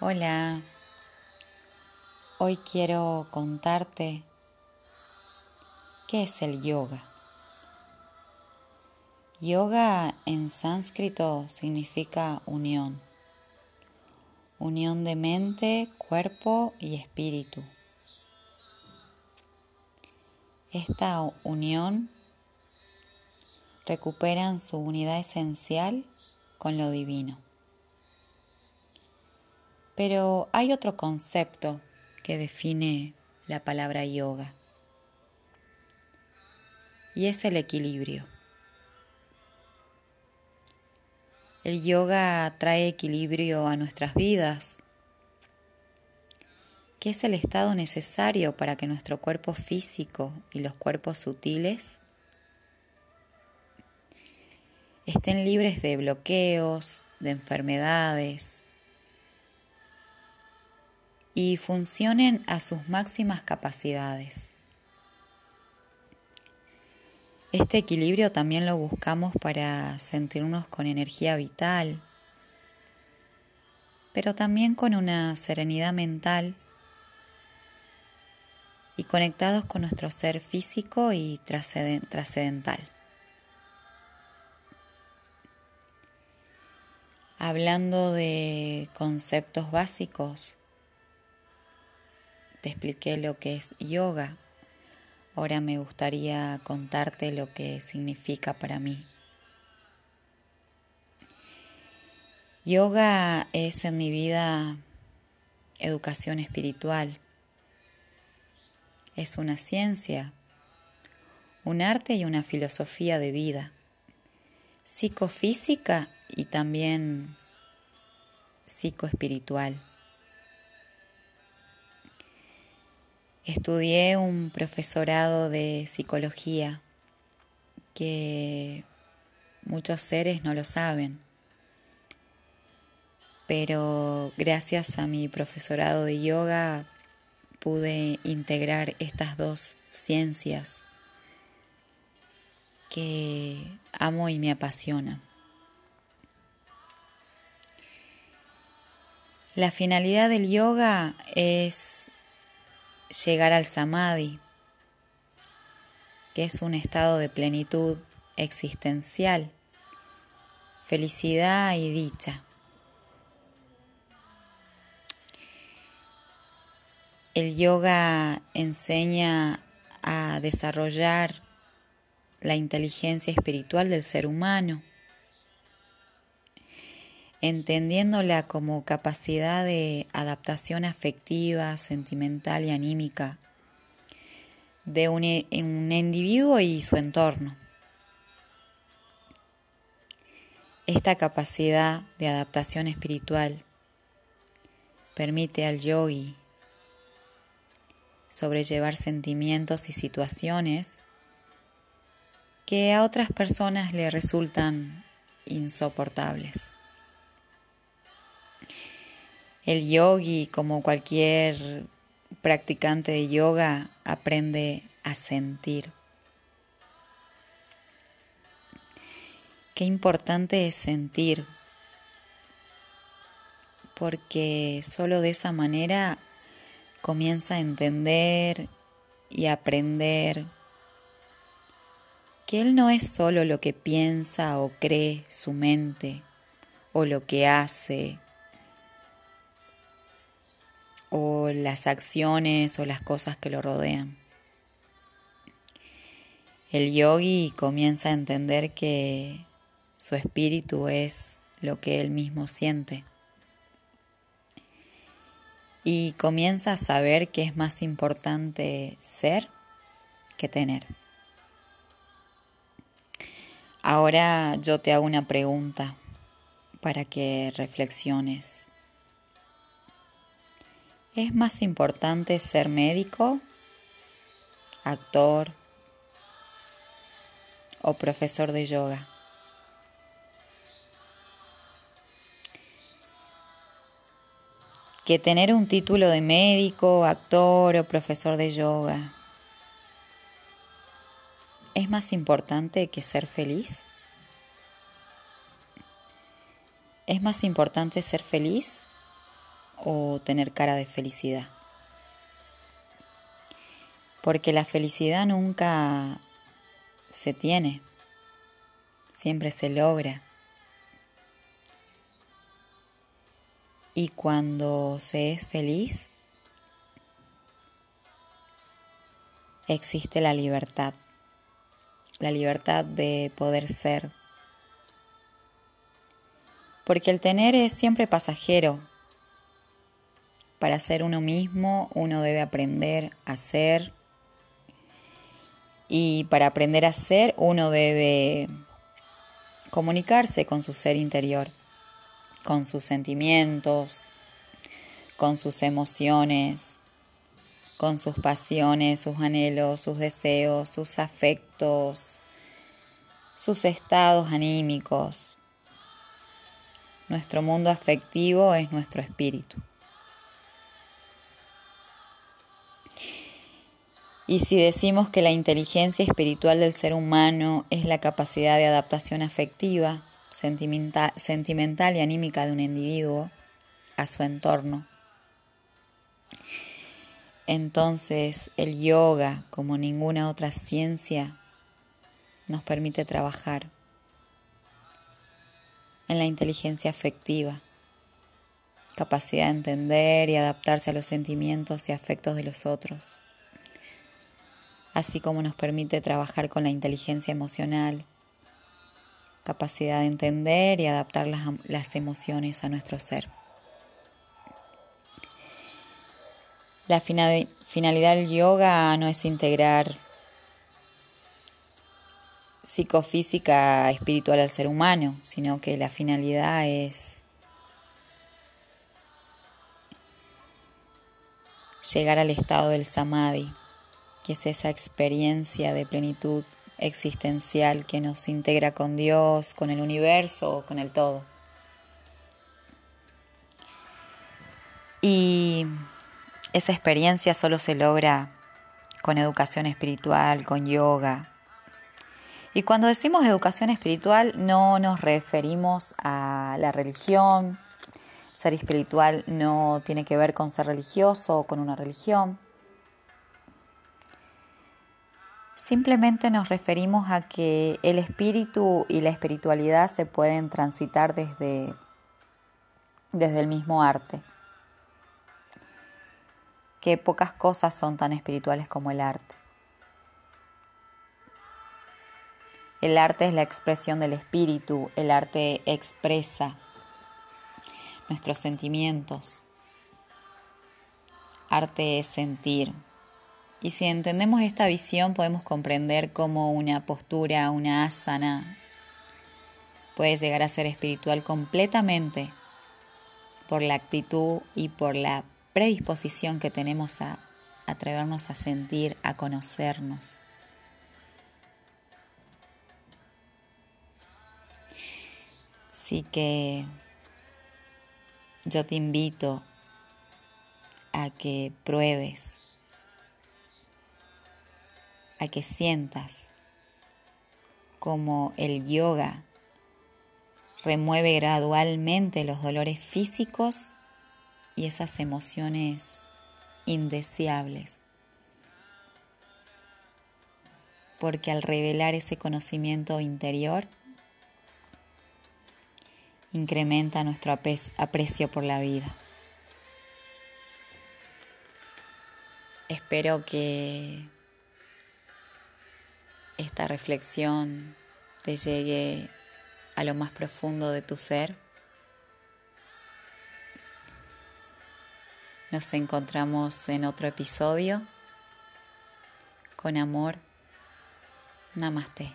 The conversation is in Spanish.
Hola, hoy quiero contarte qué es el yoga. Yoga en sánscrito significa unión, unión de mente, cuerpo y espíritu. Esta unión recuperan su unidad esencial con lo divino. Pero hay otro concepto que define la palabra yoga y es el equilibrio. El yoga trae equilibrio a nuestras vidas, que es el estado necesario para que nuestro cuerpo físico y los cuerpos sutiles estén libres de bloqueos, de enfermedades, y funcionen a sus máximas capacidades. Este equilibrio también lo buscamos para sentirnos con energía vital, pero también con una serenidad mental y conectados con nuestro ser físico y trascendental. Hablando de conceptos básicos, te expliqué lo que es yoga. Ahora me gustaría contarte lo que significa para mí. Yoga es en mi vida educación espiritual. Es una ciencia, un arte y una filosofía de vida, psicofísica y también psicoespiritual. Estudié un profesorado de psicología que muchos seres no lo saben, pero gracias a mi profesorado de yoga pude integrar estas dos ciencias que amo y me apasionan. La finalidad del yoga es llegar al samadhi, que es un estado de plenitud existencial, felicidad y dicha. El yoga enseña a desarrollar la inteligencia espiritual del ser humano entendiéndola como capacidad de adaptación afectiva, sentimental y anímica de un, un individuo y su entorno. Esta capacidad de adaptación espiritual permite al yogi sobrellevar sentimientos y situaciones que a otras personas le resultan insoportables. El yogi, como cualquier practicante de yoga, aprende a sentir. Qué importante es sentir, porque solo de esa manera comienza a entender y aprender que Él no es solo lo que piensa o cree su mente o lo que hace o las acciones o las cosas que lo rodean. El yogi comienza a entender que su espíritu es lo que él mismo siente y comienza a saber que es más importante ser que tener. Ahora yo te hago una pregunta para que reflexiones. ¿Es más importante ser médico, actor o profesor de yoga? Que tener un título de médico, actor o profesor de yoga. ¿Es más importante que ser feliz? ¿Es más importante ser feliz o tener cara de felicidad. Porque la felicidad nunca se tiene, siempre se logra. Y cuando se es feliz, existe la libertad, la libertad de poder ser. Porque el tener es siempre pasajero. Para ser uno mismo uno debe aprender a ser. Y para aprender a ser uno debe comunicarse con su ser interior, con sus sentimientos, con sus emociones, con sus pasiones, sus anhelos, sus deseos, sus afectos, sus estados anímicos. Nuestro mundo afectivo es nuestro espíritu. Y si decimos que la inteligencia espiritual del ser humano es la capacidad de adaptación afectiva, sentimental, y anímica de un individuo a su entorno, entonces el yoga, como ninguna otra ciencia, nos permite trabajar en la inteligencia afectiva, capacidad de entender y adaptarse a los sentimientos y afectos de los otros, así como nos permite trabajar con la inteligencia emocional, capacidad de entender y adaptar las, las emociones a nuestro ser. La finalidad del yoga no es integrar psicofísica espiritual al ser humano, sino que la finalidad es llegar al estado del samadhi, que es esa experiencia de plenitud existencial que nos integra con Dios, con el universo con el todo. Y esa experiencia solo se logra con educación espiritual, con yoga. Y cuando decimos educación espiritual no nos referimos a la religión. Ser espiritual no tiene que ver con ser religioso o con una religión. Simplemente nos referimos a que el espíritu y la espiritualidad se pueden transitar desde, desde el mismo arte que pocas cosas son tan espirituales como el arte. El arte es la expresión del espíritu, el arte expresa nuestros sentimientos. Arte es sentir. Y si entendemos esta visión podemos comprender cómo una postura, una asana, puede llegar a ser espiritual completamente por la actitud y por la predisposición que tenemos a atrevernos a sentir, a conocernos. Así que yo te invito a que pruebes, a que sientas como el yoga remueve gradualmente los dolores físicos y esas emociones indeseables. Porque al revelar ese conocimiento interior, incrementa nuestro aprecio por la vida. Espero que esta reflexión te llegue a lo más profundo de tu ser Nos encontramos en otro episodio. Con amor. Namaste.